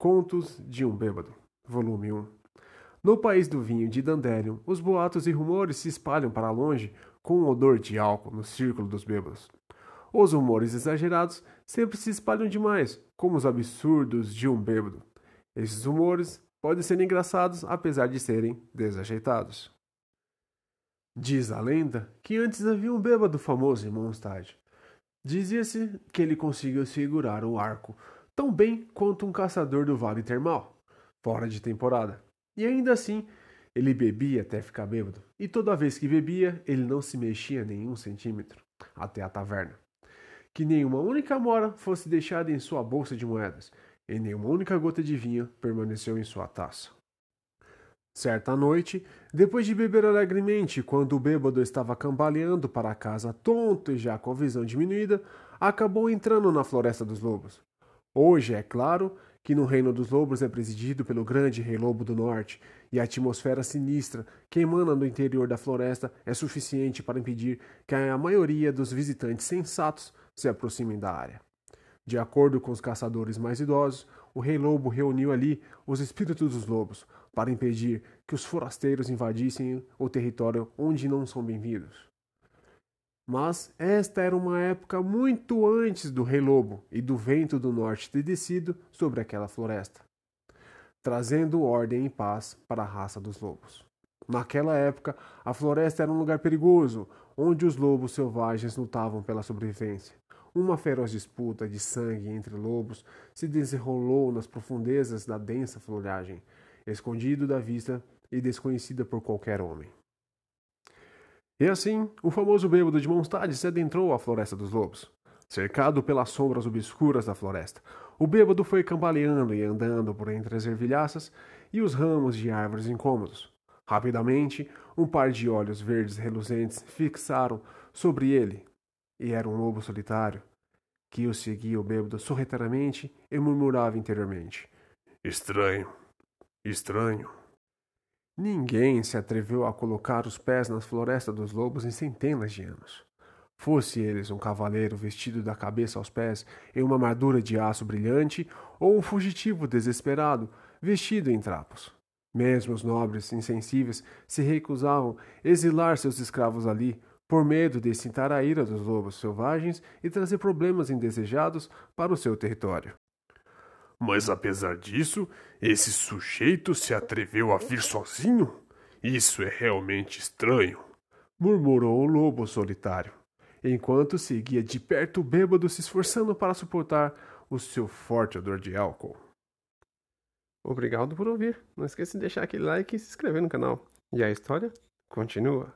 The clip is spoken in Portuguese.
Contos de um Bêbado, Volume 1 No país do vinho de Dandelion, os boatos e rumores se espalham para longe com um odor de álcool no círculo dos bêbados. Os rumores exagerados sempre se espalham demais, como os absurdos de um bêbado. Esses rumores podem ser engraçados apesar de serem desajeitados. Diz a lenda que antes havia um bêbado famoso em Mondstadt. Dizia-se que ele conseguiu segurar um arco tão bem quanto um caçador do vale termal, fora de temporada. E ainda assim, ele bebia até ficar bêbado, e toda vez que bebia, ele não se mexia nenhum centímetro até a taverna. Que nenhuma única mora fosse deixada em sua bolsa de moedas, e nenhuma única gota de vinho permaneceu em sua taça. Certa noite, depois de beber alegremente, quando o bêbado estava cambaleando para casa tonto e já com a visão diminuída, acabou entrando na Floresta dos Lobos. Hoje, é claro, que no Reino dos Lobos é presidido pelo grande Rei Lobo do Norte, e a atmosfera sinistra que emana do interior da floresta é suficiente para impedir que a maioria dos visitantes sensatos se aproximem da área. De acordo com os caçadores mais idosos, o Rei Lobo reuniu ali os espíritos dos lobos para impedir que os forasteiros invadissem o território onde não são bem-vindos. Mas esta era uma época muito antes do Rei Lobo e do vento do norte ter descido sobre aquela floresta, trazendo ordem e paz para a raça dos lobos. Naquela época, a floresta era um lugar perigoso, onde os lobos selvagens lutavam pela sobrevivência. Uma feroz disputa de sangue entre lobos se desenrolou nas profundezas da densa folhagem, escondido da vista e desconhecida por qualquer homem. E assim, o famoso bêbado de Mondstadt se adentrou à Floresta dos Lobos. Cercado pelas sombras obscuras da floresta, o bêbado foi cambaleando e andando por entre as ervilhaças e os ramos de árvores incômodos. Rapidamente, um par de olhos verdes reluzentes fixaram sobre ele, e era um lobo solitário, que o seguia o bêbado sorrateiramente e murmurava interiormente: Estranho, estranho. Ninguém se atreveu a colocar os pés na floresta dos lobos em centenas de anos. Fosse eles um cavaleiro vestido da cabeça aos pés em uma armadura de aço brilhante, ou um fugitivo desesperado vestido em trapos. Mesmo os nobres insensíveis se recusavam exilar seus escravos ali, por medo de excitar a ira dos lobos selvagens e trazer problemas indesejados para o seu território. Mas apesar disso, esse sujeito se atreveu a vir sozinho? Isso é realmente estranho, murmurou o lobo solitário, enquanto seguia de perto o bêbado se esforçando para suportar o seu forte odor de álcool. Obrigado por ouvir. Não esqueça de deixar aquele like e se inscrever no canal. E a história continua.